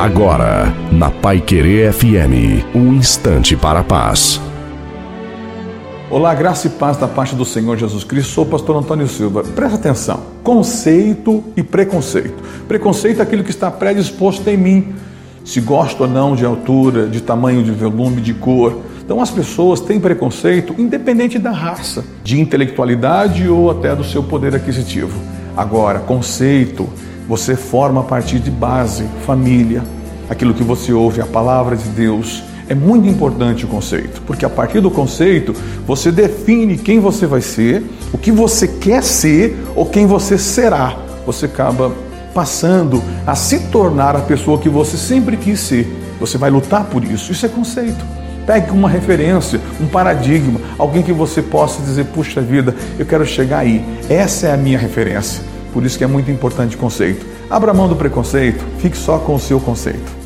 Agora, na Pai Querer FM, um instante para a paz. Olá, graça e paz da parte do Senhor Jesus Cristo. Sou o pastor Antônio Silva. Presta atenção. Conceito e preconceito. Preconceito é aquilo que está predisposto em mim. Se gosto ou não de altura, de tamanho, de volume, de cor. Então as pessoas têm preconceito independente da raça, de intelectualidade ou até do seu poder aquisitivo. Agora, conceito você forma a partir de base, família, aquilo que você ouve, a palavra de Deus. É muito importante o conceito, porque a partir do conceito você define quem você vai ser, o que você quer ser ou quem você será. Você acaba passando a se tornar a pessoa que você sempre quis ser. Você vai lutar por isso. Isso é conceito. Pegue uma referência, um paradigma, alguém que você possa dizer: puxa vida, eu quero chegar aí. Essa é a minha referência. Por isso que é muito importante o conceito. Abra mão do preconceito, fique só com o seu conceito.